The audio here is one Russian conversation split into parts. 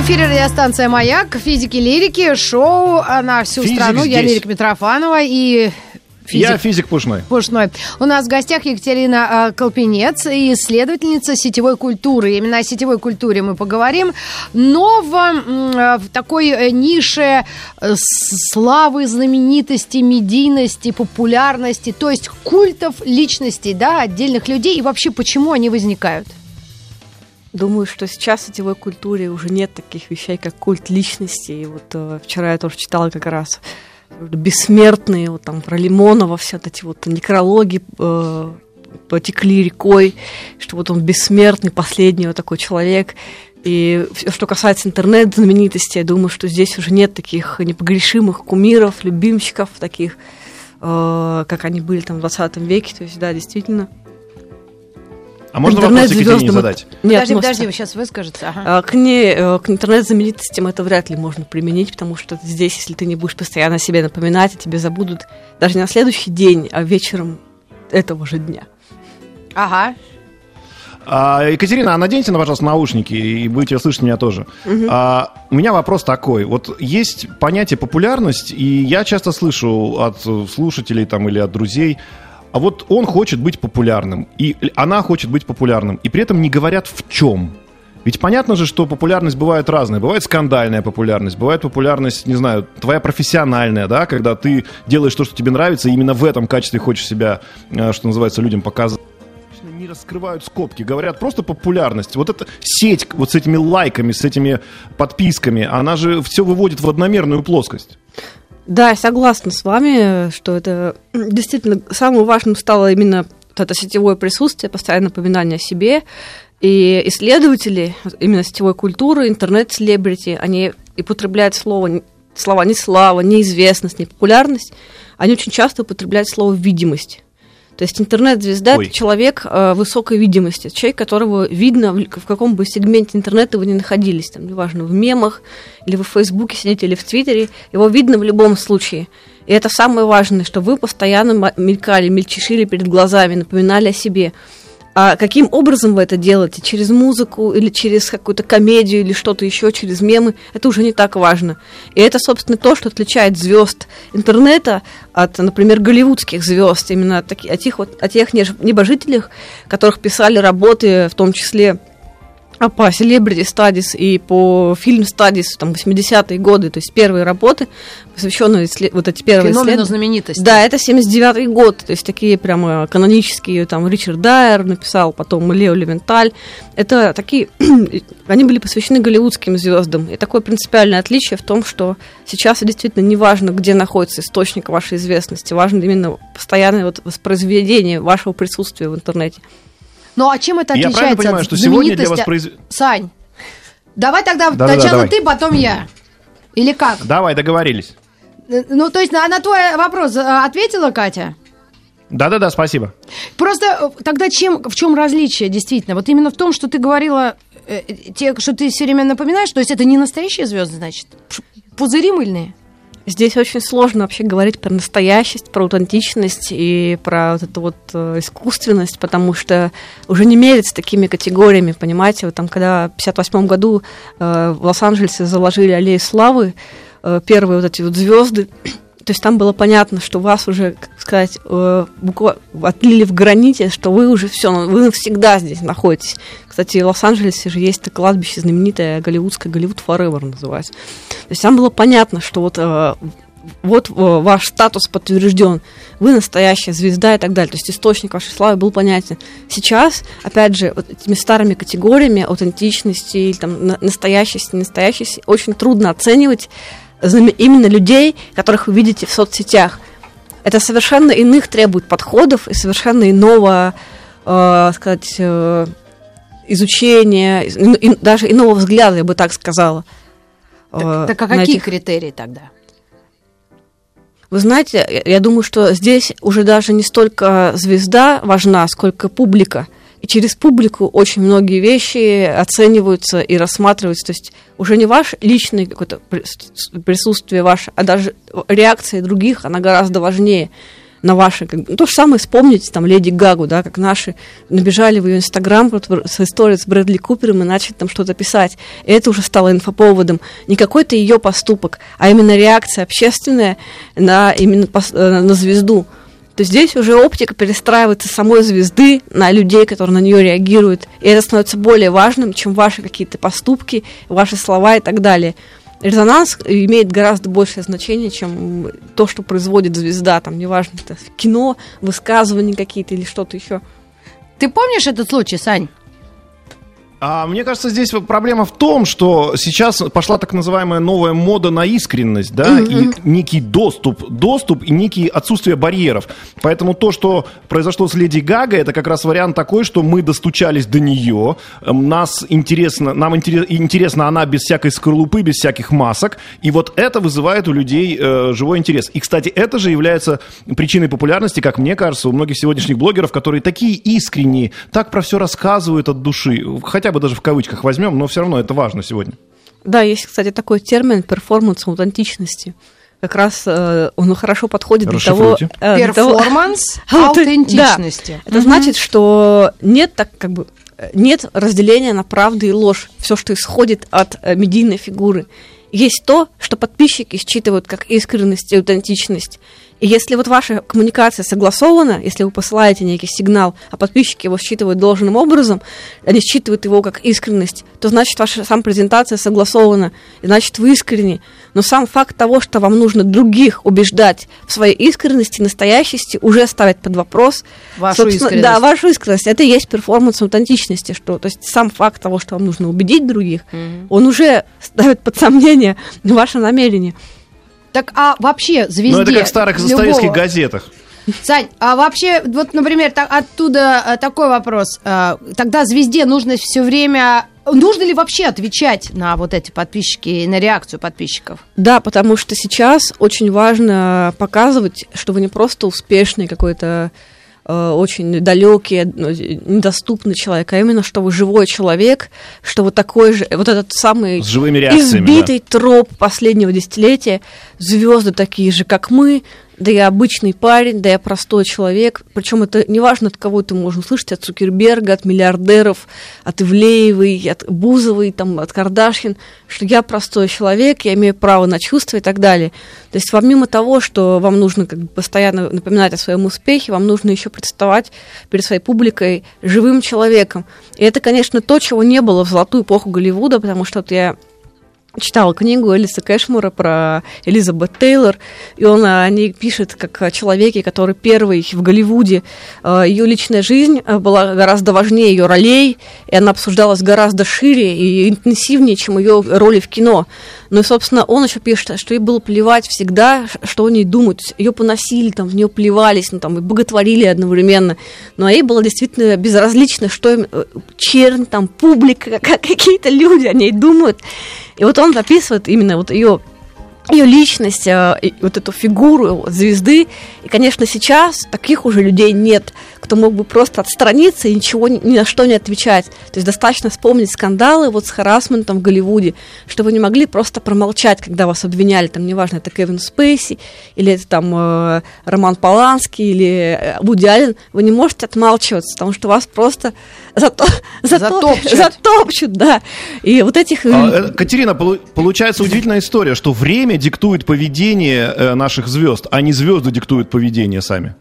В эфире радиостанция «Маяк», физики лирики, шоу на всю Физик страну. Я здесь. Лирика Митрофанова и физик Я физик Пушной. Пушной. У нас в гостях Екатерина э, Колпинец, исследовательница сетевой культуры. Именно о сетевой культуре мы поговорим. Но в, э, в такой э, нише э, славы, знаменитости, медийности, популярности, то есть культов личностей, да, отдельных людей, и вообще почему они возникают? Думаю, что сейчас в сетевой культуре уже нет таких вещей, как культ личности. И вот э, вчера я тоже читала как раз бессмертные, вот там про Лимонова, все вот эти вот некрологи э, потекли рекой, что вот он бессмертный, последний вот такой человек. И всё, что касается интернет-знаменитости, я думаю, что здесь уже нет таких непогрешимых кумиров, любимчиков, таких, э, как они были там в 20 веке. То есть, да, действительно. А можно вопрос Интернет-звездам Екатерине задать? Нет, подожди, может, подожди, вы сейчас выскажете. Ага. а, К, ней, э, к интернет-знаменитостям это вряд ли можно применить, потому что здесь, если ты не будешь постоянно себе напоминать, тебе забудут даже не на следующий день, а вечером этого же дня. Ага. А, Екатерина, а наденьте, на, пожалуйста, наушники и будете слышать меня тоже. А, у меня вопрос такой. Вот есть понятие популярность, и я часто слышу от слушателей там, или от друзей, а вот он хочет быть популярным, и она хочет быть популярным, и при этом не говорят в чем. Ведь понятно же, что популярность бывает разная. Бывает скандальная популярность, бывает популярность, не знаю, твоя профессиональная, да, когда ты делаешь то, что тебе нравится, и именно в этом качестве хочешь себя, э, что называется, людям обычно не раскрывают скобки, говорят просто популярность. Вот эта сеть вот с этими лайками, с этими подписками, она же все выводит в одномерную плоскость. Да, я согласна с вами, что это действительно самым важным стало именно это сетевое присутствие, постоянное напоминание о себе. И исследователи именно сетевой культуры, интернет-селебрити, они и употребляют слово, слова не слава, не известность, не популярность, они очень часто употребляют слово видимость. То есть интернет-звезда это человек э, высокой видимости, человек, которого видно в, в каком бы сегменте интернета вы ни находились, там, неважно, в мемах, или вы в Фейсбуке сидите, или в Твиттере, его видно в любом случае. И это самое важное, что вы постоянно мелькали, мельчешили перед глазами, напоминали о себе. А каким образом вы это делаете? Через музыку или через какую-то комедию или что-то еще, через мемы? Это уже не так важно. И это, собственно, то, что отличает звезд интернета от, например, голливудских звезд, именно от, таки- от тех, вот, от тех небожителях, которых писали работы, в том числе по Celebrity Studies и по фильм Studies, там, 80-е годы, то есть первые работы, посвященные вот эти первые Феномену знаменитости. Да, это 79-й год, то есть такие прямо канонические, там, Ричард Дайер написал, потом Лео Левенталь. Это такие, они были посвящены голливудским звездам. И такое принципиальное отличие в том, что сейчас действительно не важно, где находится источник вашей известности, важно именно постоянное вот воспроизведение вашего присутствия в интернете. Ну а чем это Я отличается правильно понимаю, от что сегодня для знаменитости? воспроиз... Сань, давай тогда Да-да-да, сначала давай. ты, потом я. Или как? Давай, договорились. Э, Ну, то есть на, на твой вопрос э, ответила Катя? Да-да-да, спасибо. Просто э, тогда чем, в чем различие, действительно? Вот именно в том, что ты говорила, те, что ты все время напоминаешь, то есть это не настоящие звезды, значит? Пузыри мыльные? Здесь очень сложно вообще говорить про настоящесть, про аутентичность и про вот эту вот э, искусственность, потому что уже не мерится такими категориями, понимаете? Вот там, когда в 58 году э, в Лос-Анджелесе заложили аллею славы, э, первые вот эти вот звезды, то есть там было понятно, что вас уже, как сказать, э, буква- отлили в граните, что вы уже все, вы навсегда здесь находитесь. Кстати, в Лос-Анджелесе же есть кладбище знаменитое голливудское, Голливуд Forever называется. То есть там было понятно, что вот, э, вот э, ваш статус подтвержден, вы настоящая звезда и так далее. То есть источник вашей славы был понятен. Сейчас, опять же, вот этими старыми категориями аутентичности или там на- настоящести, ненастоящести очень трудно оценивать именно людей, которых вы видите в соцсетях. Это совершенно иных требует подходов и совершенно иного, э, сказать, э, изучения, из- и- даже иного взгляда, я бы так сказала. Так, э, так а какие этих- критерии тогда? Вы знаете, я думаю, что здесь уже даже не столько звезда важна, сколько публика. И через публику очень многие вещи оцениваются и рассматриваются. То есть уже не ваше личное какое-то присутствие ваше, а даже реакция других, она гораздо важнее на ваши, как, ну, то же самое вспомните, там, Леди Гагу, да, как наши набежали в ее Инстаграм с историей с Брэдли Купером и начали там что-то писать. И это уже стало инфоповодом. Не какой-то ее поступок, а именно реакция общественная на именно э, на звезду. То здесь уже оптика перестраивается самой звезды на людей, которые на нее реагируют. И это становится более важным, чем ваши какие-то поступки, ваши слова и так далее резонанс имеет гораздо большее значение, чем то, что производит звезда, там, неважно, это кино, высказывания какие-то или что-то еще. Ты помнишь этот случай, Сань? А мне кажется, здесь проблема в том, что сейчас пошла так называемая новая мода на искренность, да, mm-hmm. и некий доступ, доступ и некие отсутствие барьеров. Поэтому то, что произошло с Леди Гагой, это как раз вариант такой, что мы достучались до нее, эм, нас интересно, нам интерес, интересна она без всякой скорлупы, без всяких масок, и вот это вызывает у людей э, живой интерес. И, кстати, это же является причиной популярности, как мне кажется, у многих сегодняшних блогеров, которые такие искренние, так про все рассказывают от души, хотя хотя бы даже в кавычках возьмем, но все равно это важно сегодня. Да, есть, кстати, такой термин перформанс аутентичности. Как раз э, он хорошо подходит для того... Э, перформанс аутентичности. Да. Это угу. значит, что нет так как бы нет разделения на правду и ложь. Все, что исходит от э, медийной фигуры. Есть то, что подписчики считывают как искренность и аутентичность. И если вот ваша коммуникация согласована, если вы посылаете некий сигнал, а подписчики его считывают должным образом, они считывают его как искренность, то значит ваша сам презентация согласована, и значит вы искренни. Но сам факт того, что вам нужно других убеждать в своей искренности, настоящести, уже ставит под вопрос вашу искренность. Да, вашу искренность. Это и есть перформанс аутентичности, что, то есть сам факт того, что вам нужно убедить других, mm-hmm. он уже ставит под сомнение ваше намерение. Так а вообще звезде... Ну, это как в старых любого... советских газетах. Сань, а вообще, вот, например, так, оттуда э, такой вопрос. Э, тогда звезде нужно все время Нужно ли вообще отвечать на вот эти подписчики, на реакцию подписчиков? Да, потому что сейчас очень важно показывать, что вы не просто успешный какой-то очень далекий, ну, недоступный человек, а именно, что вы живой человек, что вы такой же, вот этот самый С живыми избитый да. троп последнего десятилетия, звезды такие же, как мы, да я обычный парень, да я простой человек. Причем это не важно, от кого это можно услышать, от Цукерберга, от миллиардеров, от Ивлеевой, от Бузовой, там, от Кардашхин, что я простой человек, я имею право на чувства и так далее. То есть помимо того, что вам нужно как бы, постоянно напоминать о своем успехе, вам нужно еще представать перед своей публикой живым человеком. И это, конечно, то, чего не было в золотую эпоху Голливуда, потому что вот я читала книгу Элиса Кэшмура про Элизабет Тейлор, и он о ней пишет как о человеке, который первый в Голливуде. Э, ее личная жизнь э, была гораздо важнее ее ролей, и она обсуждалась гораздо шире и интенсивнее, чем ее роли в кино. Ну и, собственно, он еще пишет, что ей было плевать всегда, что о ней думают. Ее поносили, там, в нее плевались, ну, там, и боготворили одновременно. Но ей было действительно безразлично, что им э, чернь, там, публика, как какие-то люди о ней думают. И вот он записывает именно вот ее ее личность, э, вот эту фигуру звезды. И, конечно, сейчас таких уже людей нет, кто мог бы просто отстраниться и ничего ни на что не отвечать. То есть достаточно вспомнить скандалы вот с харасментом в Голливуде, что вы не могли просто промолчать, когда вас обвиняли, там, неважно, это Кевин Спейси, или это там э, Роман Поланский, или э, Вуди Аллен, вы не можете отмалчиваться, потому что вас просто зато, затопчут. затопчут, да. И вот этих... А, Катерина, получается удивительная история, что время диктует поведение э, наших звезд, а не звезды диктуют поведение сами.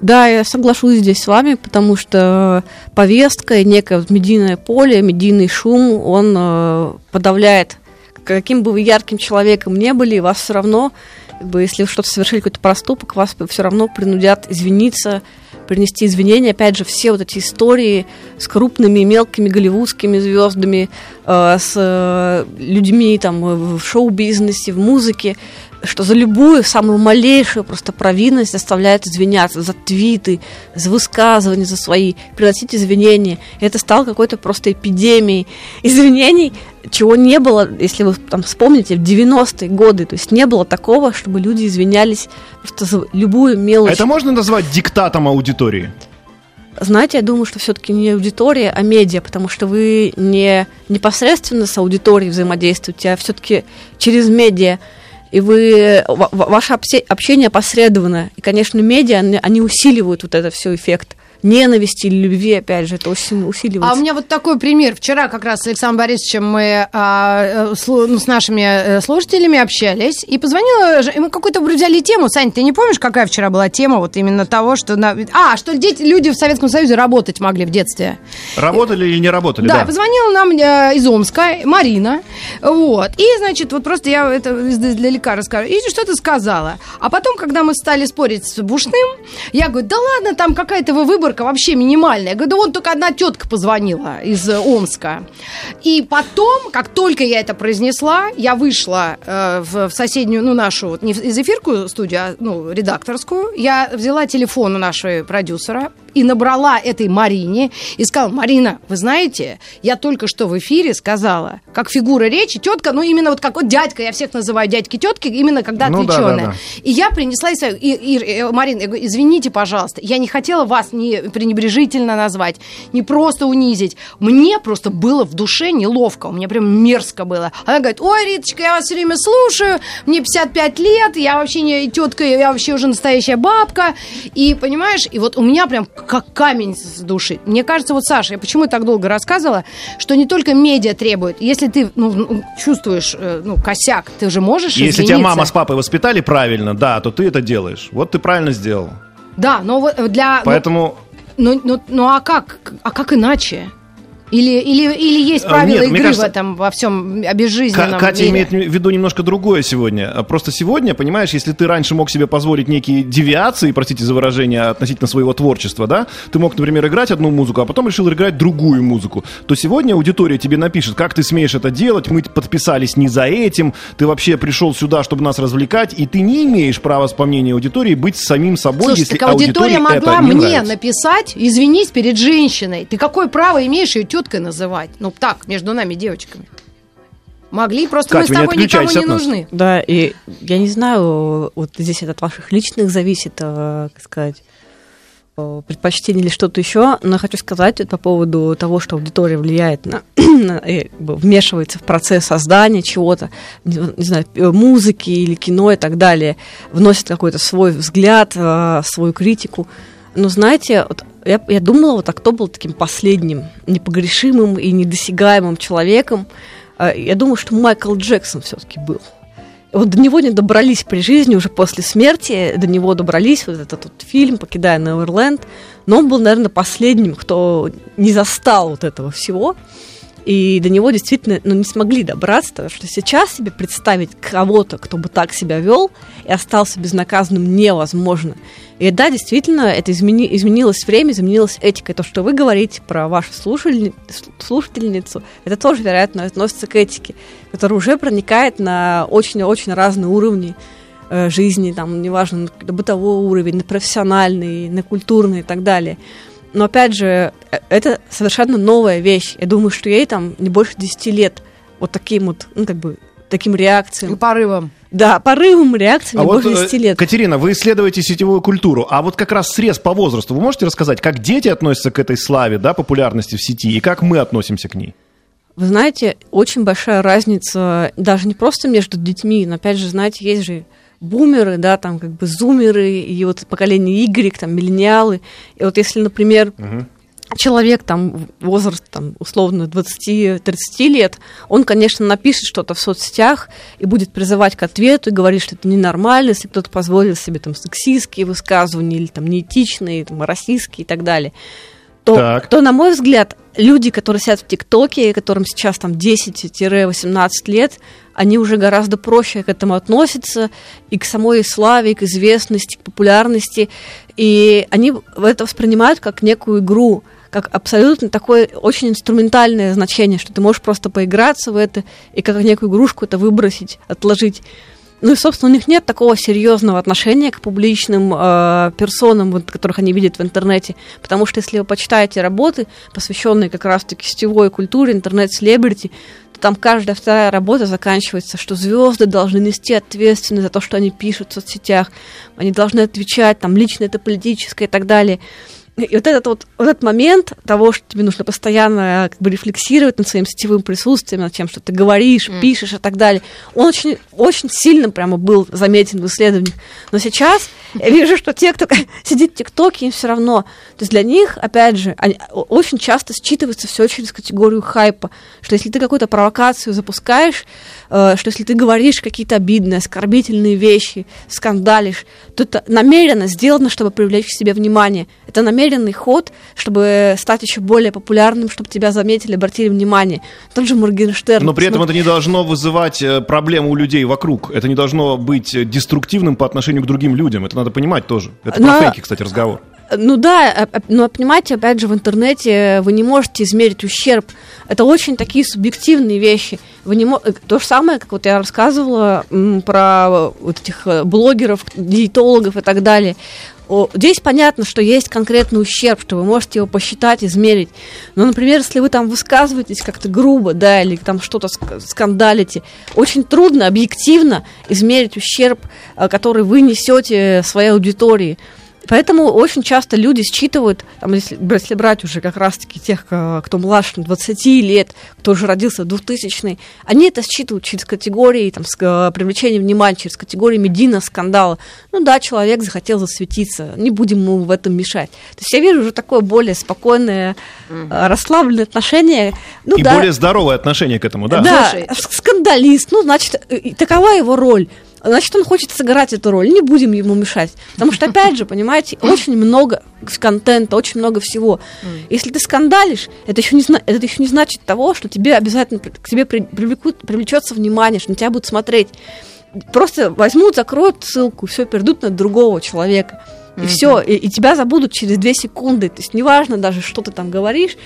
Да, я соглашусь здесь с вами, потому что повестка и некое медийное поле, медийный шум, он э, подавляет. Каким бы вы ярким человеком не были, вас все равно, как бы, если вы что-то совершили, какой-то проступок, вас все равно принудят извиниться, принести извинения. Опять же, все вот эти истории с крупными, мелкими голливудскими звездами, э, с э, людьми там в шоу-бизнесе, в музыке, что за любую самую малейшую просто провинность заставляют извиняться за твиты, за высказывания, за свои, приносить извинения. И это стало какой-то просто эпидемией извинений, чего не было, если вы там вспомните, в 90-е годы. То есть не было такого, чтобы люди извинялись просто за любую мелочь. Это можно назвать диктатом аудитории? Знаете, я думаю, что все-таки не аудитория, а медиа, потому что вы не непосредственно с аудиторией взаимодействуете, а все-таки через медиа. И вы, ваше общение опосредованно. И, конечно, медиа, они усиливают вот этот все эффект ненависти или любви, опять же, это усиливается. А у меня вот такой пример. Вчера как раз с Александром Борисовичем мы а, э, ну, с нашими э, слушателями общались, и позвонила, и мы какую-то взяли тему. Сань, ты не помнишь, какая вчера была тема вот именно того, что... На... А, что дети, люди в Советском Союзе работать могли в детстве. Работали или не работали, да? Да, позвонила нам э, из Омска Марина, вот, и, значит, вот просто я это издалека расскажу. И что ты сказала? А потом, когда мы стали спорить с Бушным, я говорю, да ладно, там какая-то вы выбор выборка вообще минимальная. Я говорю, да вон только одна тетка позвонила из э, Омска. И потом, как только я это произнесла, я вышла э, в, в соседнюю, ну, нашу, вот, не из эфирку студию, а, ну, редакторскую. Я взяла телефон у нашего продюсера, и набрала этой Марине и сказала, Марина, вы знаете, я только что в эфире сказала, как фигура речи, тетка, ну именно вот как вот дядька, я всех называю дядьки тетки, именно когда ну, отвлеченная. Да, да, да. И я принесла, и, и, и, э, Марина, я говорю, извините, пожалуйста, я не хотела вас не пренебрежительно назвать, не просто унизить. Мне просто было в душе неловко, у меня прям мерзко было. Она говорит, ой, Риточка, я вас все время слушаю, мне 55 лет, я вообще не тетка, я вообще уже настоящая бабка. И понимаешь, и вот у меня прям как камень с души. Мне кажется, вот, Саша, я почему так долго рассказывала, что не только медиа требует. Если ты ну, ну чувствуешь э, ну, косяк, ты же можешь Если тебя мама с папой воспитали правильно, да, то ты это делаешь. Вот ты правильно сделал. Да, но вот для... Поэтому... Ну, ну, ну а как? А как иначе? Или, или, или есть э, правила Нет, игры кажется, в этом, во всем безжизненном Катя мире? имеет в виду немножко другое сегодня. Просто сегодня, понимаешь, если ты раньше мог себе позволить некие девиации, простите за выражение, относительно своего творчества, да, ты мог, например, играть одну музыку, а потом решил играть другую музыку, то сегодня аудитория тебе напишет, как ты смеешь это делать, мы подписались не за этим, ты вообще пришел сюда, чтобы нас развлекать, и ты не имеешь права, по мнению аудитории, быть самим собой, Слушай, если так аудитория могла это не мне нравится. написать, извинись перед женщиной. Ты какое право имеешь ее теткой называть. Ну, так, между нами девочками. Могли, просто Кать, мы с тобой никому не нужны. Да, и я не знаю, вот здесь это от ваших личных зависит, э, как сказать, э, предпочтений или что-то еще, но хочу сказать по поводу того, что аудитория влияет на, на вмешивается в процесс создания чего-то, не, не знаю, музыки или кино и так далее, вносит какой-то свой взгляд, э, свою критику. Но знаете, вот я, я думала, вот, а кто был таким последним, непогрешимым и недосягаемым человеком? А, я думаю, что Майкл Джексон все-таки был. Вот до него не добрались при жизни, уже после смерти, до него добрались вот этот вот фильм «Покидая Неверленд», но он был, наверное, последним, кто не застал вот этого всего. И до него действительно ну, не смогли добраться, потому что сейчас себе представить кого-то, кто бы так себя вел и остался безнаказанным, невозможно. И да, действительно, это измени, изменилось время, изменилась этика. И то, что вы говорите про вашу слушатель, слушательницу, это тоже, вероятно, относится к этике, которая уже проникает на очень-очень разные уровни э, жизни, там, неважно, на бытовой уровень, на профессиональный, на культурный и так далее. Но опять же, э, это совершенно новая вещь. Я думаю, что ей там не больше 10 лет вот таким вот, ну, как бы, таким реакциям. И порывом. Да, порывом, реакциям а вот, больше 10 э, лет. Катерина, вы исследуете сетевую культуру, а вот как раз срез по возрасту, вы можете рассказать, как дети относятся к этой славе, да, популярности в сети, и как мы относимся к ней? Вы знаете, очень большая разница даже не просто между детьми, но опять же, знаете, есть же бумеры, да, там как бы зумеры, и вот поколение Y, там, миллениалы. И вот если, например, угу. человек там возраст там условно 20-30 лет, он, конечно, напишет что-то в соцсетях и будет призывать к ответу и говорит, что это ненормально, если кто-то позволил себе там сексистские высказывания или там неэтичные, там, российские и так далее то, так. то, на мой взгляд, люди, которые сидят в ТикТоке, которым сейчас там 10-18 лет, они уже гораздо проще к этому относятся, и к самой славе, и к известности, к популярности, и они это воспринимают как некую игру, как абсолютно такое очень инструментальное значение, что ты можешь просто поиграться в это и как некую игрушку это выбросить, отложить. ну и, собственно, у них нет такого серьезного отношения к публичным э, персонам, вот, которых они видят в интернете. Потому что если вы почитаете работы, посвященные как раз-таки сетевой культуре, интернет-селебрити, там каждая вторая работа заканчивается, что звезды должны нести ответственность за то, что они пишут в соцсетях. Они должны отвечать, там, лично это политическое и так далее. И вот этот вот, вот этот момент того, что тебе нужно постоянно как бы рефлексировать над своим сетевым присутствием, над тем, что ты говоришь, mm. пишешь и так далее, он очень, очень сильно прямо был заметен в исследованиях. Но сейчас я вижу, что те, кто сидит в ТикТоке, им все равно. То есть для них, опять же, они, очень часто считывается все через категорию хайпа, что если ты какую-то провокацию запускаешь, э, что если ты говоришь какие-то обидные, оскорбительные вещи, скандалишь, то это намеренно сделано, чтобы привлечь к себе внимание. Это намеренный ход, чтобы стать еще более популярным, чтобы тебя заметили, обратили внимание. Тот же Моргенштерн. Но при этом это не должно вызывать э, проблему у людей вокруг. Это не должно быть э, деструктивным по отношению к другим людям. Это надо понимать тоже. Это Но... про фейки, кстати, разговор. Ну да, но понимаете, опять же, в интернете вы не можете измерить ущерб. Это очень такие субъективные вещи. Вы не мо... То же самое, как вот я рассказывала про вот этих э, блогеров, диетологов и так далее. Здесь понятно, что есть конкретный ущерб, что вы можете его посчитать, измерить. Но, например, если вы там высказываетесь как-то грубо, да, или там что-то скандалите, очень трудно объективно измерить ущерб, э, который вы несете своей аудитории. Поэтому очень часто люди считывают, там, если, если брать уже как раз-таки тех, кто младше 20 лет, кто уже родился в 2000 они это считывают через категории там, с, э, привлечения внимания, через категории медийного скандала. Ну да, человек захотел засветиться, не будем ему в этом мешать. То есть я вижу уже такое более спокойное, угу. расслабленное отношение. Ну, И да, более здоровое отношение к этому, да? Да, Слушай. скандалист, ну, значит, такова его роль значит, он хочет сыграть эту роль, не будем ему мешать. Потому что, опять же, понимаете, очень много контента, очень много всего. Если ты скандалишь, это еще не, это еще не значит того, что тебе обязательно к тебе привлекут, привлечется внимание, что на тебя будут смотреть. Просто возьмут, закроют ссылку, все, перейдут на другого человека. И mm-hmm. все, и, и тебя забудут через две секунды. То есть неважно даже, что ты там говоришь,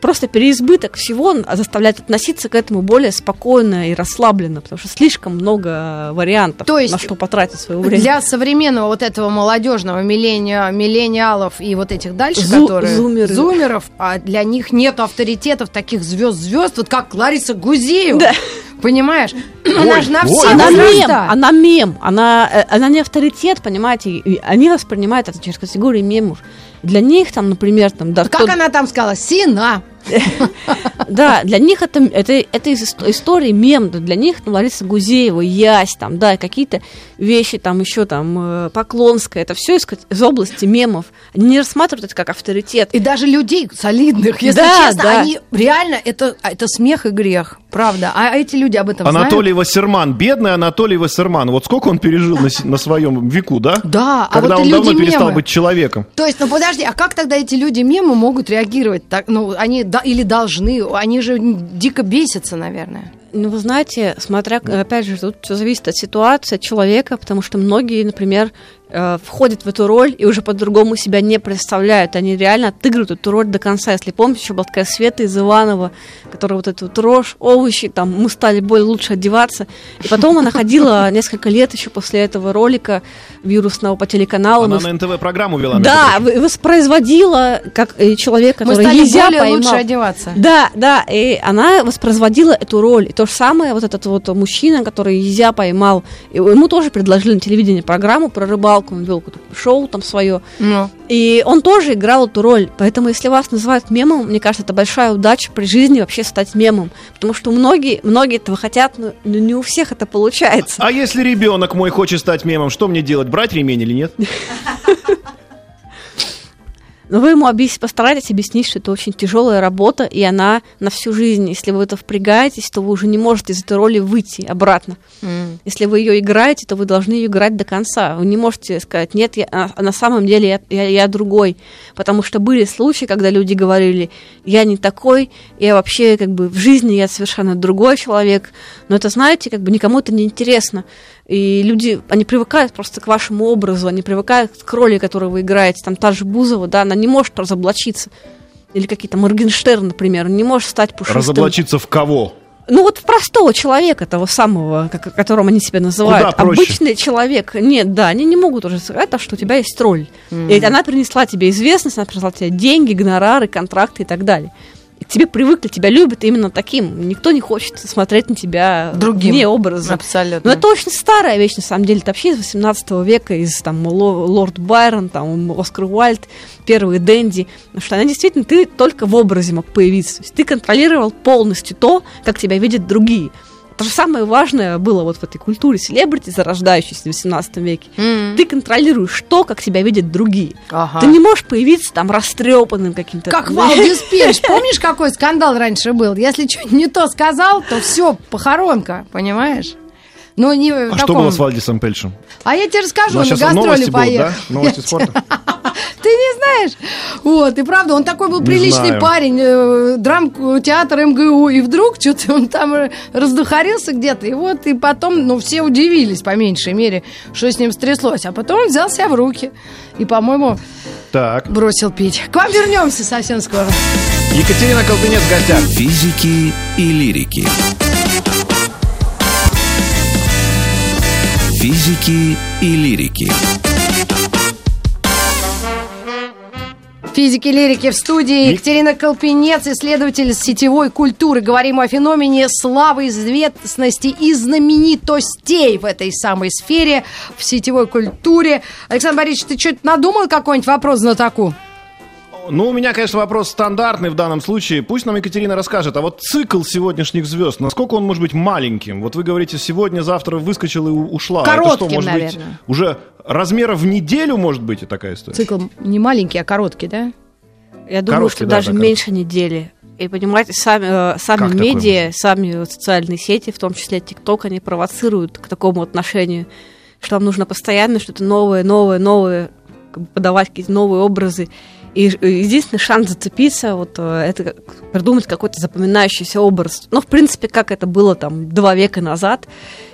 просто переизбыток всего заставляет относиться к этому более спокойно и расслабленно, потому что слишком много вариантов, То есть на что потратить свое время. Для современного вот этого молодежного миллени... миллениалов и вот этих дальше, Зу- которые... Зумеры. Зумеров, а для них нет авторитетов таких звезд-звезд, вот как Лариса Гузеева. Да. Понимаешь? Она же на все она мем, она мем, она, э, она не авторитет, понимаете? И они воспринимают это через категорию мемов. Для них там, например, там... Да, как она там сказала? Сина. Да, для них это, это, это из истории мем, для них ну, Лариса Гузеева, Ясь, там, да, какие-то вещи, там еще там э, Поклонская, это все из, из области мемов. Они не рассматривают это как авторитет. И даже людей солидных, если да, честно, да. они реально, это, это смех и грех, правда. А эти люди об этом Анатолий знают? Вассерман, бедный Анатолий Вассерман, вот сколько он пережил на, на своем веку, да? Да, Когда а вот он давно люди перестал мемы. быть человеком. То есть, ну подожди, а как тогда эти люди мемы могут реагировать? Так, ну, они да, или должны, они же дико бесятся, наверное. Ну, вы знаете, смотря, опять же, тут все зависит от ситуации, от человека, потому что многие, например, э, входят в эту роль и уже по-другому себя не представляют. Они реально отыгрывают эту роль до конца. Если помните, еще была такая Света из Иванова, которая вот эту вот рожь, овощи, там, мы стали более лучше одеваться. И потом она ходила несколько лет еще после этого ролика вирусного по телеканалу. Она на НТВ программу вела. Да, воспроизводила как человек, который Мы стали более поймал. лучше одеваться. Да, да, и она воспроизводила эту роль. И то же самое вот этот вот мужчина, который Езя поймал, ему тоже предложили на телевидении программу про рыбалку, он вел шоу там свое. Ну. И он тоже играл эту роль. Поэтому, если вас называют мемом, мне кажется, это большая удача при жизни вообще стать мемом. Потому что многие, многие этого хотят, но не у всех это получается. А если ребенок мой хочет стать мемом, что мне делать? Брать ремень или нет? Но вы ему объяс... постарайтесь объяснить, что это очень тяжелая работа, и она на всю жизнь. Если вы это впрягаетесь, то вы уже не можете из этой роли выйти обратно. Mm. Если вы ее играете, то вы должны ее играть до конца. Вы не можете сказать, нет, я, а, на самом деле я, я, я другой. Потому что были случаи, когда люди говорили, я не такой, я вообще как бы в жизни я совершенно другой человек. Но это, знаете, как бы никому это не интересно. И люди, они привыкают просто к вашему образу, они привыкают к роли, которую вы играете. Там та же Бузова, да, она не может разоблачиться. Или какие-то Моргенштерн, например, не может стать пушистым. Разоблачиться в кого? Ну вот простого человека, того самого, как, которым они себя называют. Куда проще? Обычный человек. Нет, да, они не могут уже сказать, а что у тебя есть тролль. И она принесла тебе известность, она принесла тебе деньги, гонорары, контракты и так далее. Тебе привыкли, тебя любят именно таким. Никто не хочет смотреть на тебя Другим. вне образа. Абсолютно. Но это очень старая вещь, на самом деле. Это вообще из 18 века, из там Ло- Лорд Байрон, там Оскар Уальд, первые Дэнди. Потому что она действительно, ты только в образе мог появиться. То есть ты контролировал полностью то, как тебя видят другие. То же самое важное было вот в этой культуре селебрити, зарождающейся в 18 веке. М. Ты контролируешь то, как тебя видят другие. Ага. Ты не можешь появиться там растрепанным каким-то. Как Валдис Пельш. Помнишь, какой скандал раньше был? Если что-нибудь не то сказал, то все, похоронка, понимаешь? Ну, не А что таком- было с Вальдисом Пельшем? А я тебе расскажу, на сейчас гастроли поехал. да? Новости спорта? Ты не знаешь? Вот, и правда, он такой был Не приличный знаю. парень, э, драм-театр МГУ, и вдруг что-то он там раздухарился где-то, и вот, и потом, ну, все удивились, по меньшей мере, что с ним стряслось, а потом он взял себя в руки и, по-моему, Так. бросил пить. К вам вернемся совсем скоро. Екатерина Колтынец в гостях. Физики и лирики. Физики и лирики. Физики лирики в студии. Екатерина Колпинец, исследователь сетевой культуры. Говорим о феномене славы, известности и знаменитостей в этой самой сфере, в сетевой культуре. Александр Борисович, ты что-то надумал какой-нибудь вопрос знатоку? Ну, у меня, конечно, вопрос стандартный в данном случае. Пусть нам Екатерина расскажет, а вот цикл сегодняшних звезд, насколько он может быть маленьким? Вот вы говорите, сегодня, завтра выскочила и ушла. Это Коротким, что, может быть, наверное. уже размера в неделю, может быть, и такая история? Цикл не маленький, а короткий, да? Я думаю, Короткий, что да, даже да, меньше недели. И понимаете, сами, э, сами Как медиа, сами социальные сети, в том числе ТикТок, они провоцируют к такому отношению, что вам нужно постоянно что-то новое, новое, новое, как бы подавать какие-то новые образы. И единственный шанс зацепиться, вот э, это придумать какой-то запоминающийся образ. Ну, в принципе, как это было там два века назад.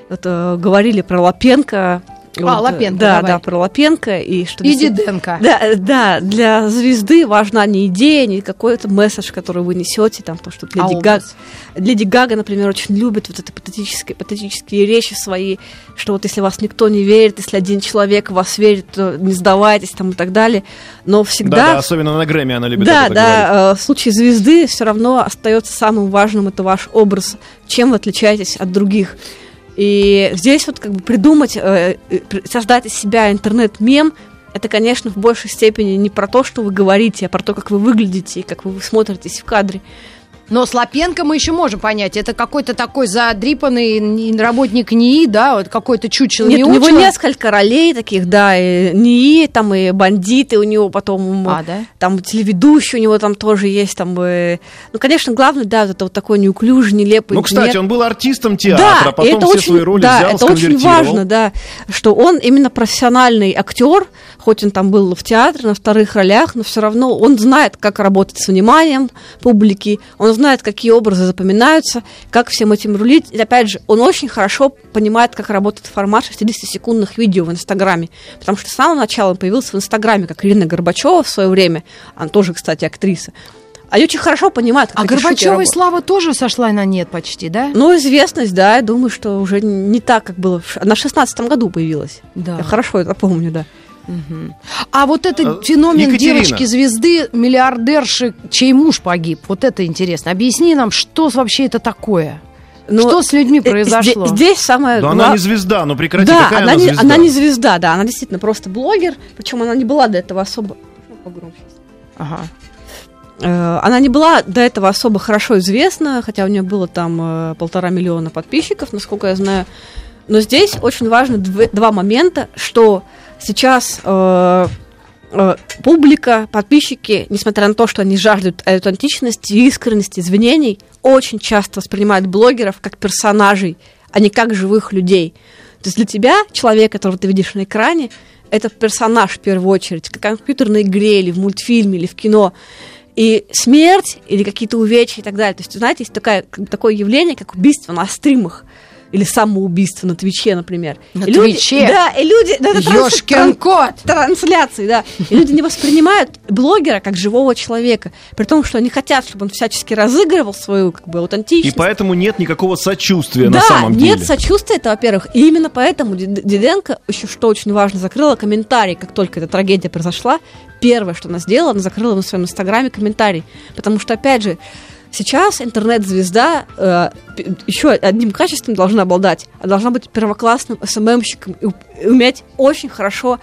Вот, э, говорили про Лапенко. А, Вот, э, Лапенко, Да, давай. да, про Лапенко. И что И Диденко. да, да, для звезды важна не идея, не какой-то месседж, который вы несете, там, то, что А Леди, образ? Гаг, Леди Гага, например, очень любит вот это патетические, патетические речи свои, что вот если вас никто не верит, если один человек в вас верит, то не сдавайтесь там и так далее. Но Да, всегда... да, особенно на Грэмми она любит Да, это говорить. да, э, в случае звезды все равно остается самым важным это ваш образ, чем вы отличаетесь от других. И здесь вот как бы придумать, э, э, создать из себя интернет-мем, это, конечно, в большей степени не про то, что вы говорите, а про то, как вы выглядите и как вы смотритесь в кадре. Но с Лапенко мы еще можем понять. Это какой-то такой задрипанный работник НИИ, да, вот какой-то чучело Нет, не у него несколько ролей таких, да, и НИИ, там и бандиты у него потом, А, да? там телеведущий у него там тоже есть, там, э, ну, конечно, главное, да, вот это вот такой неуклюжий, нелепый Ну, кстати, инженер. он был артистом театра, да, а потом и это все очень, свои роли да, взял, это очень важно, да, что он именно профессиональный актер, хоть он там был в театре на вторых ролях, но все равно он знает, как работать с вниманием публики, он знает, какие образы запоминаются, как всем этим рулить. И опять же, он очень хорошо понимает, как работает формат 60-секундных видео в Инстаграме, потому что с самого начала он появился в Инстаграме, как Ирина Горбачева в свое время, она тоже, кстати, актриса. Они очень хорошо понимают, как А Горбачевой слава тоже сошла на нет почти, да? Ну, известность, да, я думаю, что уже не так, как было. Она в шестнадцатом году появилась. Да. Я хорошо это помню, да. А вот этот А, феномен Екатерина. девочки-звезды, миллиардерши, чей муж погиб, вот это интересно. Объясни нам, что вообще это такое? Но что с людьми э, произошло? зде- Здесь самое Да она не звезда, ну прекрати, да, какая она, она не, звезда? она не звезда, да, она действительно просто блогер, причем она не была до этого особо... Погромче? Ага. Э, Она не была до этого особо хорошо известна, хотя у нее было там э, полтора миллиона подписчиков, насколько я знаю. Но здесь очень важно дв- два момента, что сейчас э, э, публика, подписчики, несмотря на то, что они жаждут аутентичности, искренности, извинений, очень часто воспринимают блогеров как персонажей, а не как живых людей. То есть для тебя человек, которого ты видишь на экране, это персонаж в первую очередь, как в компьютерной игре или в мультфильме или в кино. И смерть или какие-то увечья и так далее. То есть, знаете, есть такая, такое явление, как убийство на стримах. Или самоубийство на Твиче, например. На и люди, Твиче? Да, и люди... Да, это транс- Ёшкин кот! трансляции, да. И люди не воспринимают блогера как живого человека, при том, что они хотят, чтобы он всячески разыгрывал свою как бы И аутентичность. поэтому нет никакого сочувствия да, на самом нет деле. сочувствия, это во-первых. И именно поэтому Ди- Диденко, еще что очень важно, закрыла комментарий, как только эта трагедия произошла. Первое, что она сделала, она закрыла на своем инстаграме комментарий. Потому что, опять же, сейчас интернет-звезда э, еще одним качеством должна обладать. Она должна быть первоклассным СММщиком и, уметь очень хорошо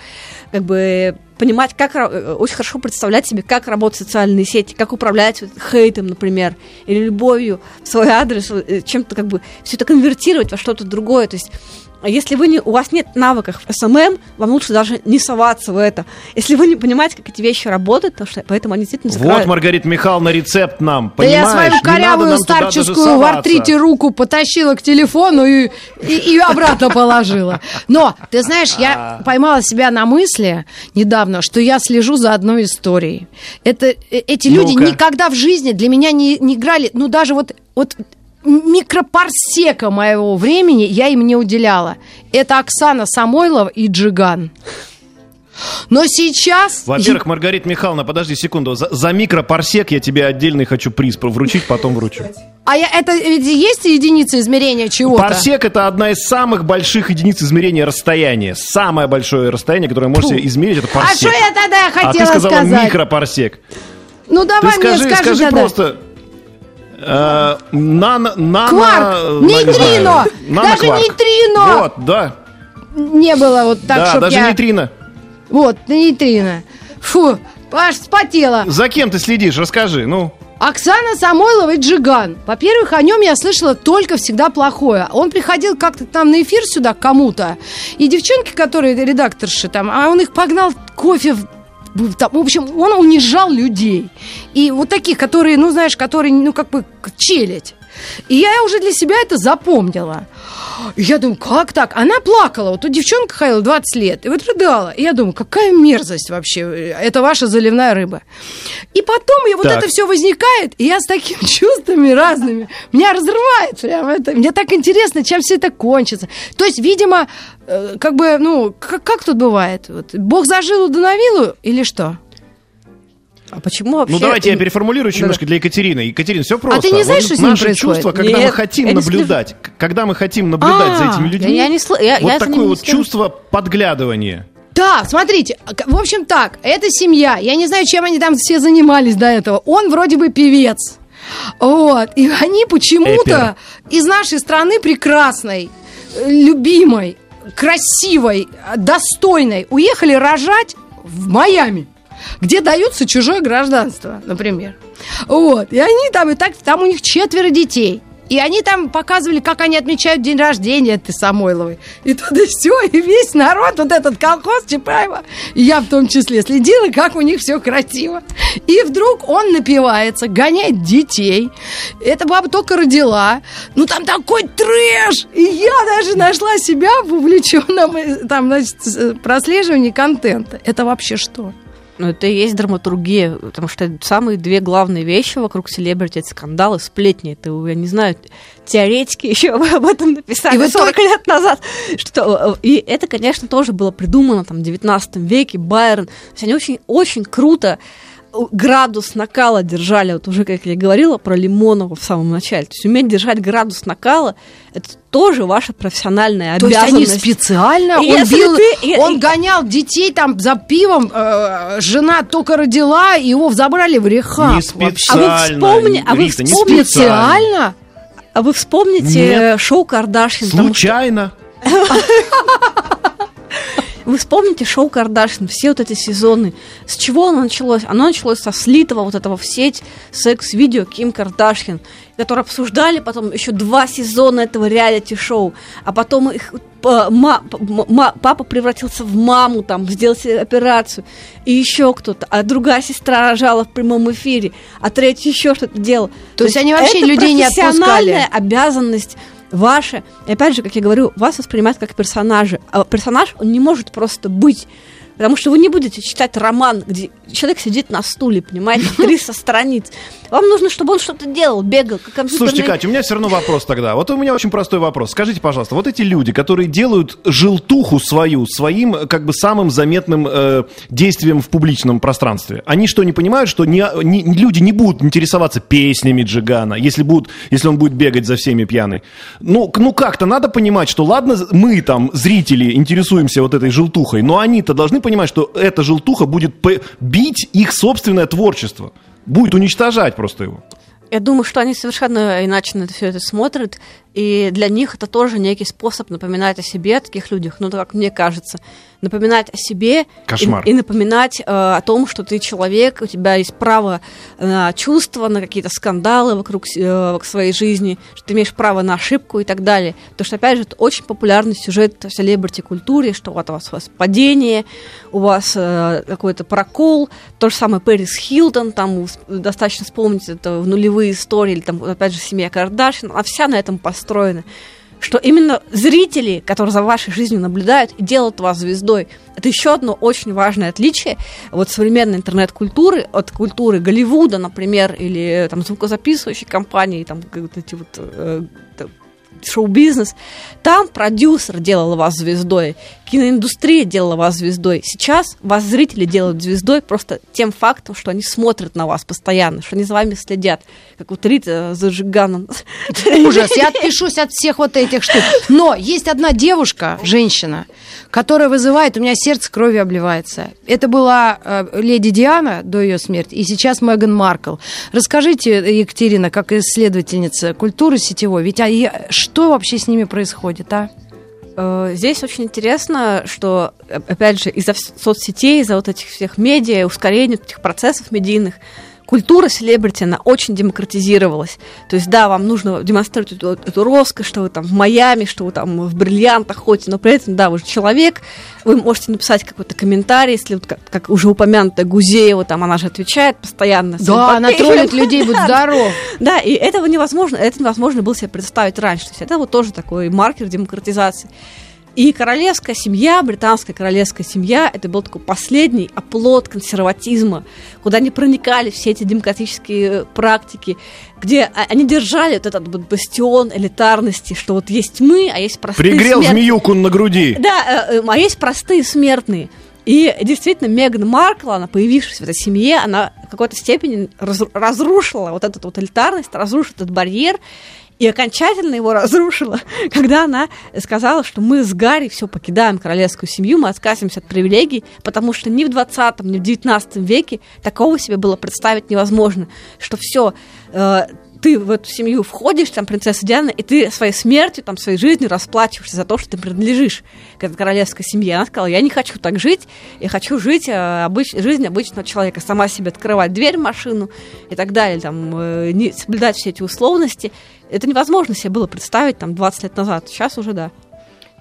как бы понимать, как э, очень хорошо представлять себе, как работают социальные сети, как управлять вот хейтом, например, или любовью в свой адрес, э, чем-то как бы все это конвертировать во что-то другое. То есть если вы не, у вас нет навыков в SMM, вам лучше даже не соваться в это. Если вы не понимаете, как эти вещи работают, потому что поэтому они действительно Вот, закрывают. Маргарита Михайловна, рецепт нам, Да я понимаешь? свою Не надо корявую старческую в артрите руку потащила к телефону и, и, и обратно положила. Но, ты знаешь, я поймала себя на мысли недавно, что я слежу за одной историей. Это, э, эти люди никогда в жизни для меня не, не играли, ну даже вот, вот микропарсека моего времени я им не уделяла. Это Оксана Самойлова и Джиган. Но сейчас... Во-первых, Маргарита Михайловна, подожди секунду. За, за микропарсек я тебе отдельный хочу приз вручить, потом вручу. А я, это ведь есть единица измерения чего-то? Парсек это одна из самых больших единиц измерения расстояния. Самое большое расстояние, которое можете Фу. измерить, это А парсек. что я тогда А хотела ты сказала сказать? микропарсек. Ну Ты давай скажи, мне скажи, скажи тогда. просто. Э, нано, нано, Кварк, э, нейтрино, не знаю, даже нейтрино. Вот, да. Не было вот так, да, чтоб даже я... нейтрино. Вот, нейтрино. Фу, аж спотела. За кем ты следишь? Расскажи, ну. Оксана Самойлова и Джиган. Во-первых, о нем я слышала только всегда плохое. Он приходил как-то там на эфир сюда к кому-то, и девчонки, которые редакторши там, а он их погнал кофе в- там, в общем, он унижал людей. И вот таких, которые, ну, знаешь, которые, ну, как бы, челядь. И я уже для себя это запомнила. И я думаю, как так? Она плакала. Вот тут девчонка ходила 20 лет, и вот рыдала. И я думаю, какая мерзость вообще. Это ваша заливная рыба. И потом я, вот Так. это все возникает, и я с такими чувствами разными. Меня разрывает прям это. Мне так интересно, чем все это кончится. То есть, видимо, э, как бы, ну, как, как тут бывает? Вот, Бог зажил да на вилу или что? А почему вообще... Ну давайте я переформулирую еще Да-да. немножко для Екатерины. Екатерина, все просто. А ты не знаешь, Вот что с ним наши происходит? чувства, когда мы Нет, хотим я не наблюдать, к- когда мы хотим наблюдать за А, этими людьми, я не сл- я- вот я за такое не вот слежу. чувство подглядывания. Да, смотрите, в общем так, это семья. Я не знаю, чем они там все занимались до этого. Он вроде бы певец. Вот. И они почему-то из нашей страны прекрасной, любимой, красивой, достойной уехали рожать в Майами где даются чужое гражданство, например. Вот. И они там, и так, там у них четверо детей. И они там показывали, как они отмечают день рождения этой Самойловой. И тут и все, и весь народ, вот этот колхоз Чапаева, и я в том числе, следила, как у них все красиво. И вдруг он напивается, гоняет детей. Эта баба только родила. Ну там такой трэш! И я даже нашла себя в увлеченном э, там, значит, с- прослеживании контента. Это вообще что? Ну, это и есть драматургия, потому что самые две главные вещи вокруг селебрити это скандалы, сплетни. Это, я не знаю, теоретики еще об этом написали И в 40 лет назад. Что, и это, конечно, тоже было придумано там, в 19 веке, Байрон. То есть они очень, очень круто градус накала держали, вот уже, как я говорила про Лимонова в самом начале. То есть уметь держать градус накала, это тоже ваша профессиональная То есть они обязанность. специально, И он, если бил- ты- и- он и- гонял детей там за пивом, э, жена только родила, и его забрали в рехаб. Не специально. А вы вспомни- а вы Рита, не Специально? А вы вспомните Нет. э, шоу Кардашьян? что- Случайно. Вы вспомните шоу Кардашьян, все вот эти сезоны. С чего оно началось? Оно началось со слитого вот этого в сеть секс-видео Ким Кардашьян, которые обсуждали потом еще два сезона этого реалити-шоу, а потом их ма- папа превратился в маму, там, сделал себе операцию, и еще кто-то, а другая сестра рожала в прямом эфире, а третья еще что-то делала. То есть они вообще это людей не отпускали? профессиональная обязанность ваша. И опять же, как я говорю, вас воспринимают как персонажи. А персонаж, он не может просто быть Потому что вы не будете читать роман, где человек сидит на стуле, понимаете, 300 страниц. Вам нужно, чтобы он что-то делал, бегал, как компьютерный... Слушайте, Катя, у меня все равно вопрос тогда. Вот у меня очень простой вопрос. Скажите, пожалуйста, вот эти люди, которые делают желтуху свою, своим как бы самым заметным э, действием в публичном пространстве, они что, не понимают, что не, не, люди не будут интересоваться песнями Джигана, если, будут, если он будет бегать за всеми пьяный? Ну, ну как-то надо понимать, что ладно, мы там, зрители, интересуемся вот этой желтухой, но они-то должны понимать, что эта желтуха будет бить их собственное творчество, будет уничтожать просто его. Я думаю, что они совершенно иначе на все это смотрят, и для них это тоже некий способ напоминать о себе, о таких людях, ну, как мне кажется напоминать о себе Кошмар. И, и напоминать э, о том, что ты человек, у тебя есть право на чувства, на какие-то скандалы вокруг э, своей жизни, что ты имеешь право на ошибку и так далее. Потому что, опять же, это очень популярный сюжет в селебрити-культуре, что вот у вас, у вас падение, у вас э, какой-то прокол, то же самое Пэрис Хилтон, там достаточно вспомнить это в нулевые истории, или там, опять же, семья Кардашин, она вся на этом построена что именно зрители, которые за вашей жизнью наблюдают и делают вас звездой, это еще одно очень важное отличие вот современной интернет-культуры от культуры Голливуда, например, или там звукозаписывающей компании, там вот эти вот э, шоу-бизнес. Там продюсер делал вас звездой, киноиндустрия делала вас звездой. Сейчас вас зрители делают звездой просто тем фактом, что они смотрят на вас постоянно, что они за вами следят, как вот Рита за Жиганом. Ужас, я отпишусь от всех вот этих штук. Но есть одна девушка, женщина, которая вызывает, у меня сердце кровью обливается. Это была э, леди Диана до ее смерти, и сейчас Меган Маркл. Расскажите, Екатерина, как исследовательница культуры сетевой, ведь а, что вообще с ними происходит, а? Э, здесь очень интересно, что, опять же, из-за соцсетей, из-за вот этих всех медиа, ускорения этих процессов медийных, культура селебрити, она очень демократизировалась. То есть, да, вам нужно демонстрировать эту, эту роскошь, что вы там в Майами, что вы там в бриллиантах ходите, но при этом, да, вы же человек, вы можете написать какой-то комментарий, если вот как, как уже упомянутая Гузеева, там она же отвечает постоянно. Да, она троллит людей, будь здоров. Да, и этого невозможно, это невозможно было себе представить раньше. То есть это вот тоже такой маркер демократизации. И королевская семья, британская королевская семья, это был такой последний оплот консерватизма, куда не проникали все эти демократические э, практики, где они держали вот этот вот бастион элитарности, что вот есть мы, а есть простые Пригрел смертные. змеюку на груди. Да, э, э, а есть простые смертные. И действительно, Меган Маркл, она появившись в этой семье, она в какой-то степени разрушила вот эту вот элитарность, разрушила этот барьер, и окончательно его разрушила, когда она сказала, что мы с Гарри все покидаем королевскую семью, мы отказываемся от привилегий, потому что ни в 20 ни в 19 веке такого себе было представить невозможно, что все э, ты в эту семью входишь, там, принцесса Диана, и ты своей смертью, там, своей жизнью расплачиваешься за то, что ты принадлежишь к этой королевской семье. Она сказала, я не хочу так жить, я хочу жить э, обыч... жизнь обычного человека, сама себе открывать дверь в машину и так далее, там, э, не соблюдать все эти условности. Это невозможно себе было представить там 20 лет назад, сейчас уже да.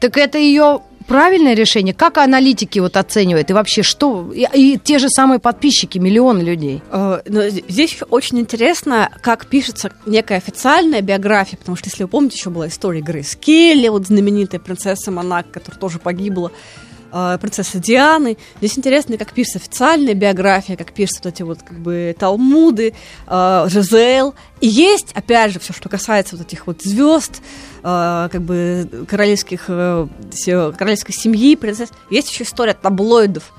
Так это ее правильное решение? Как аналитики вот оценивают? И вообще, что... И, и те же самые подписчики, миллионы людей. Э, но здесь очень интересно, как пишется некая официальная биография, потому что, если вы помните, еще была история Грейс Келли, вот знаменитая принцесса Монак, которая тоже погибла принцессы Дианы. Здесь интересно, как пишется официальная биография, как пишутся вот эти вот как бы талмуды, э, Жизел. И есть, опять же, все, что касается вот этих вот звезд, э, как бы королевских, э, королевской семьи, принцесс. Есть еще история таблоидов.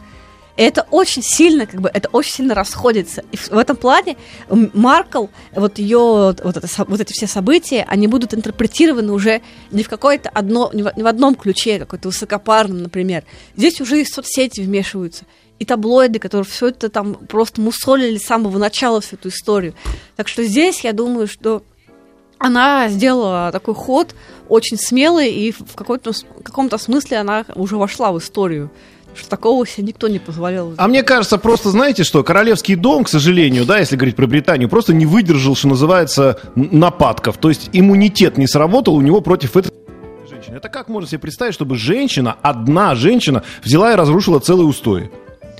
И это очень сильно, как бы, это очень сильно расходится. И в этом плане Маркл, вот ее, вот, это, вот эти все события, они будут интерпретированы уже не в какое-то одно, не в, не в одном ключе, какой-то высокопарном, например. Здесь уже и соцсети вмешиваются и таблоиды, которые все это там просто мусолили с самого начала всю эту историю. Так что здесь я думаю, что она сделала такой ход очень смелый, и в каком-то, каком-то смысле она уже вошла в историю что такого себе никто не позволял. А мне кажется, просто, знаете что, королевский дом, к сожалению, да, если говорить про Британию, просто не выдержал, что называется, нападков. То есть иммунитет не сработал у него против женщины. Это как можно себе представить, чтобы женщина, одна женщина, взяла и разрушила целые устои?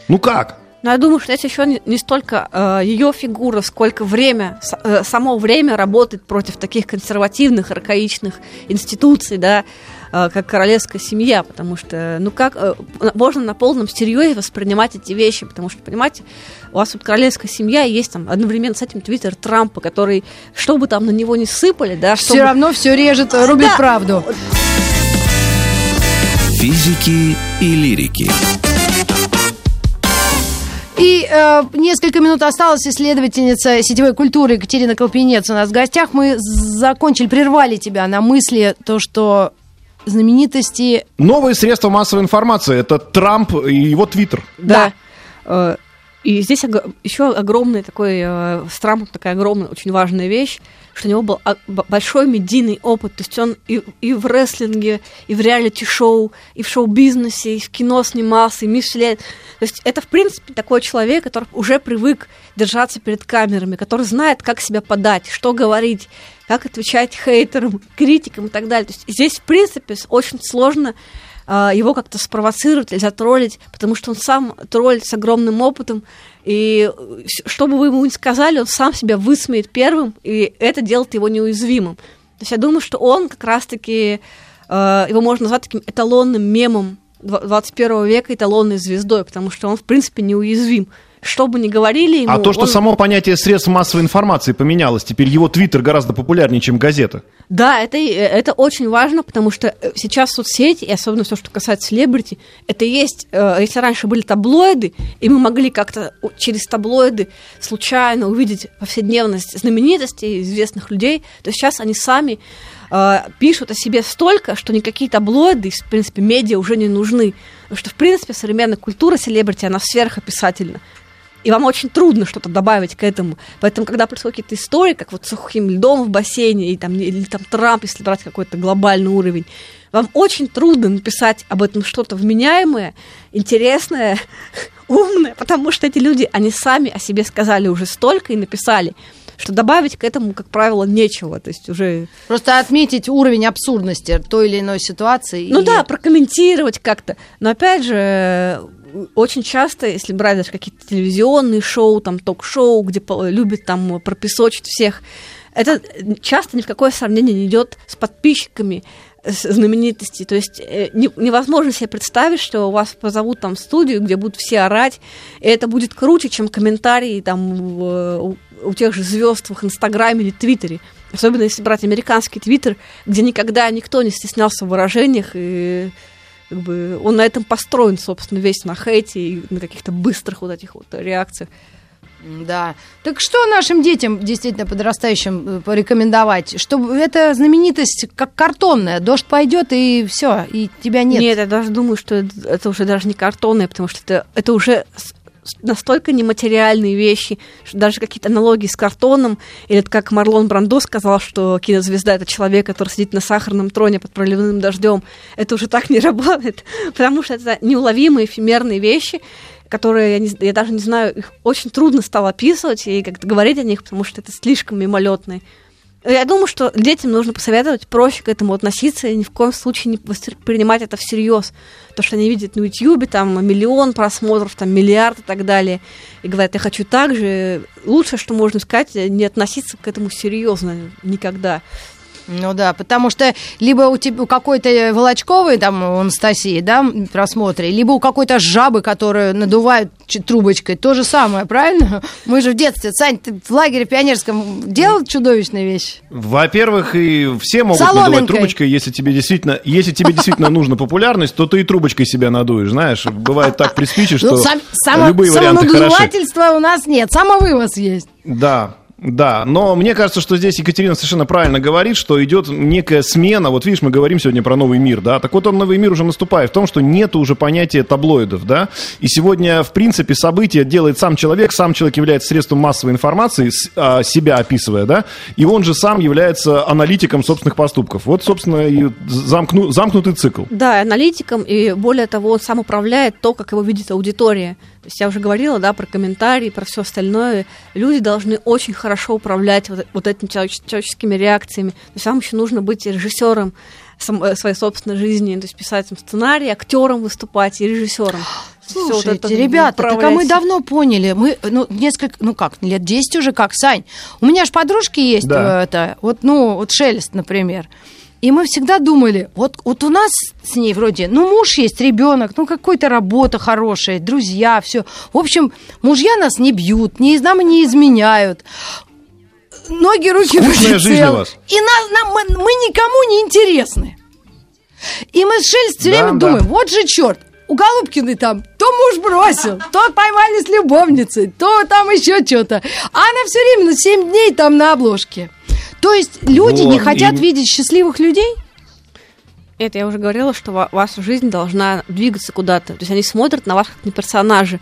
Ну как? Но я думаю, что это еще не, столько э, ее фигура, сколько время, с, э, само время работает против таких консервативных, архаичных институций, да, как королевская семья, потому что, ну как, э, можно на полном серьезе воспринимать эти вещи, потому что, понимаете, у вас вот королевская семья, и есть там одновременно с этим твиттер Трампа, который, что бы там на него не сыпали, да, Все бы... равно все режет, рубит да. правду. Физики и лирики. И э, несколько минут осталось. Исследовательница сетевой культуры Екатерина Колпинец у нас в гостях. Мы закончили, прервали тебя на мысли, то, что знаменитости... Новые средства массовой информации. Это Трамп и его Твиттер. Да. да. Э, и здесь еще огромный такой, э, с Трампом такая огромная, очень важная вещь что у него был а, большой медийный опыт, то есть он и, и в рестлинге, и в реалити-шоу, и в шоу-бизнесе, и в кино снимался, и Мишлен. То есть это, в принципе, такой человек, который уже привык держаться перед камерами, который знает, как себя подать, что говорить, как отвечать хейтерам, критикам и так далее. То есть здесь, в принципе, очень сложно а, его как-то спровоцировать или затроллить, потому что он сам тролль с огромным опытом, и что бы вы ему ни сказали, он сам себя высмеет первым, и это делает его неуязвимым. То есть я думаю, что он как раз-таки, э, его можно назвать таким эталонным мемом 21 века, эталонной звездой, потому что он, в принципе, неуязвим что бы ни говорили ему... А то, что он... само понятие средств массовой информации поменялось, теперь его твиттер гораздо популярнее, чем газета. Да, это, это очень важно, потому что э, сейчас соцсети, и особенно все, что касается селебрити, это есть... Э, если раньше были таблоиды, и мы могли как-то через таблоиды случайно увидеть повседневность знаменитостей, известных людей, то сейчас они сами э, пишут о себе столько, что никакие таблоиды, в принципе, медиа уже не нужны. Потому что, в принципе, современная культура селебрити, она сверхописательна и вам очень трудно что-то добавить к этому. Поэтому, когда происходят какие-то истории, как вот с сухим льдом в бассейне, и там, или там Трамп, если брать какой-то глобальный уровень, вам очень трудно написать об этом что-то вменяемое, интересное, умное, потому что эти люди, они сами о себе сказали уже столько и написали, что добавить к этому, как правило, нечего. То есть уже... Просто отметить уровень абсурдности той или иной ситуации. Ну и... да, прокомментировать как-то. Но опять же, очень часто, если брать даже какие-то телевизионные шоу, там ток-шоу, где любят там пропесочить всех, это часто ни в какое сравнение не идет с подписчиками знаменитостей. То есть э, невозможно себе представить, что вас позовут там в студию, где будут все орать, и это будет круче, чем комментарии там у, у тех же звезд в Инстаграме или Твиттере. Особенно если брать американский Твиттер, где никогда никто не стеснялся в выражениях и как бы он на этом построен, собственно, весь на хейте и на каких-то быстрых вот этих вот реакциях. Да. Так что нашим детям, действительно подрастающим, э, порекомендовать? Чтобы эта знаменитость как картонная, дождь пойдет и все, и тебя нет. Нет, я даже думаю, что это уже даже не картонная, потому что это, это уже настолько нематериальные вещи, что даже какие-то аналогии с картоном, или это как Марлон Брандо сказал, что кинозвезда — это человек, который сидит на сахарном троне под проливным дождем, это уже так не работает, потому что это неуловимые эфемерные вещи, которые, я, не, я даже не знаю, их очень трудно стало описывать и как-то говорить о них, потому что это слишком мимолетные. Я думаю, что детям нужно посоветовать проще к этому относиться и ни в коем случае не воспринимать это всерьез. То, что они видят на YouTube, там миллион просмотров, там миллиард и так далее, и говорят, я хочу так же. Лучшее, что можно сказать, не относиться к этому серьезно никогда. Ну да, потому что либо у, тебя, у какой-то Волочковой, там, у Анастасии, да, просмотре, либо у какой-то жабы, которую надувают трубочкой, то же самое, правильно? Мы же в детстве, Сань, ты в лагере пионерском делал чудовищные вещи? Во-первых, и все могут надувать трубочкой, если тебе действительно, если тебе действительно нужна популярность, то ты и трубочкой себя надуешь, знаешь, бывает так при спиче, ну, что ну, сам, само, любые варианты хороши. у нас нет, самовывоз есть. Да, да, но мне кажется, что здесь Екатерина совершенно правильно говорит, что идет некая смена. Вот видишь, мы говорим сегодня про новый мир, да. Так вот, он новый мир уже наступает в том, что нет уже понятия таблоидов, да. И сегодня, в принципе, события делает сам человек, сам человек является средством массовой информации, а, себя описывая, да. И он же сам является аналитиком собственных поступков. Вот, собственно, и замкну, замкнутый цикл. Да, аналитиком, и более того, сам управляет то, как его видит аудитория. То есть я уже говорила, да, про комментарии, про все остальное. Люди должны очень хорошо управлять вот, вот этими человеческими реакциями. То есть вам еще нужно быть режиссером э, своей собственной жизни, то есть писать сценарий, актером выступать и режиссером. Слушайте, вот ребята, так а мы давно поняли, мы, ну, несколько, ну как, лет 10 уже как, Сань, у меня же подружки есть, да. Э, это, вот, ну, вот Шелест, например, И мы всегда думали, вот, вот у нас с ней вроде, ну, муж есть, ребенок, ну, какая-то работа хорошая, друзья, все. В общем, мужья нас не бьют, не, нам не изменяют. Ноги, руки, Скучная руки жизнь у вас. И нас, нам, мы, мы никому не интересны. И мы с Шель все Да, время да. думаем, вот же черт, у Голубкиной там то муж бросил, то поймали с любовницей, то там еще что-то. А она все время на 7 дней там на обложке. То есть люди не Вот, хотят и- видеть счастливых людей? Это я уже говорила, что ва- ваша жизнь должна двигаться куда-то. То есть они смотрят на вас как на персонажи,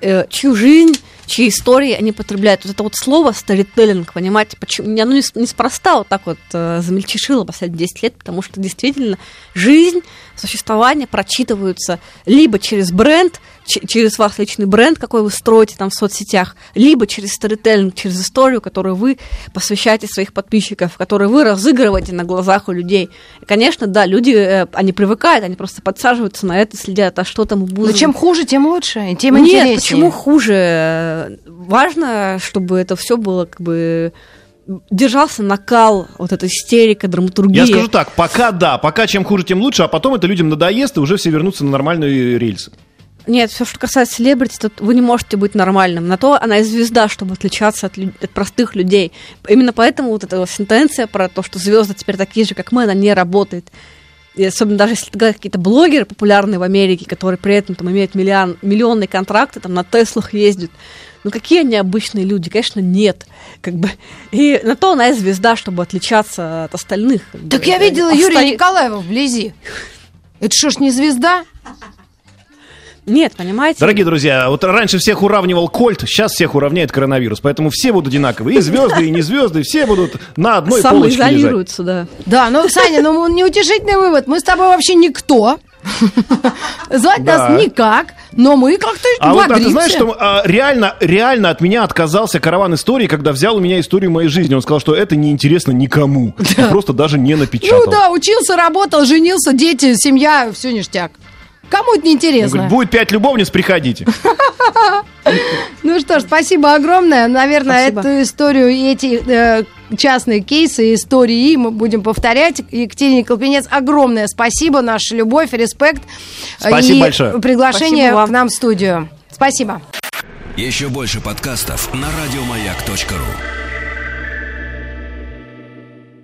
э, чью жизнь, чьи истории они потребляют. Вот это вот слово старителлинг, понимаете, почему оно не неспроста вот так вот э, замельчешило последние 10 лет, потому что действительно жизнь, существование прочитываются либо через бренд, через ваш личный бренд, какой вы строите там в соцсетях, либо через старителлинг, через историю, которую вы посвящаете своих подписчиков, которую вы разыгрываете на глазах у людей. И, конечно, да, люди, э, они привыкают, они просто подсаживаются на это, следят, а что там будет. Ну, чем хуже, тем лучше, и тем Нет, интереснее. почему хуже? Важно, чтобы это все было как бы держался накал, вот эта истерика, драматургия. Я скажу так, пока да, пока чем хуже, тем лучше, а потом это людям надоест, и уже все вернутся на нормальные рельсы. Нет, все, что касается селебрити, тут вы не можете быть нормальным. На то она и звезда, чтобы отличаться от, лю- от простых людей. Именно поэтому вот эта сентенция про то, что звезды теперь такие же, как мы, она не работает. И особенно даже если какие-то блогеры популярные в Америке, которые при этом там имеют миллион, миллионные контракты, там на Теслах ездят. Ну какие они обычные люди? Конечно, нет. Как бы. И на то она и звезда, чтобы отличаться от остальных. Так я видела обстоит- Юрия Николаева вблизи. Это что ж не звезда? Нет, понимаете? Дорогие друзья, вот раньше всех уравнивал Кольт, сейчас всех уравняет коронавирус, поэтому все будут одинаковые, и звезды, и не звезды, все будут на одной полочке лежать. Самоизолируются, да. Да, ну, Саня, ну неутешительный вывод. Мы с тобой вообще никто. Звать Да. нас никак, но мы как-то А вот а ты знаешь, что а, реально, реально от меня отказался караван истории, когда взял у меня историю моей жизни. Он сказал, что это неинтересно никому. И просто даже не напечатал. Ну да, учился, работал, женился, дети, семья, все ништяк. Кому это Он неинтересно? говорит, будет пять любовниц, приходите. Ну что ж, спасибо огромное. Наверное, Спасибо. эту историю и эти э, частные кейсы, истории мы будем повторять. Екатерине Колпинец, огромное спасибо, наша любовь, респект. Спасибо и большое. приглашение Спасибо к нам в студию. Спасибо. Еще больше подкастов на радиомаяк.ру.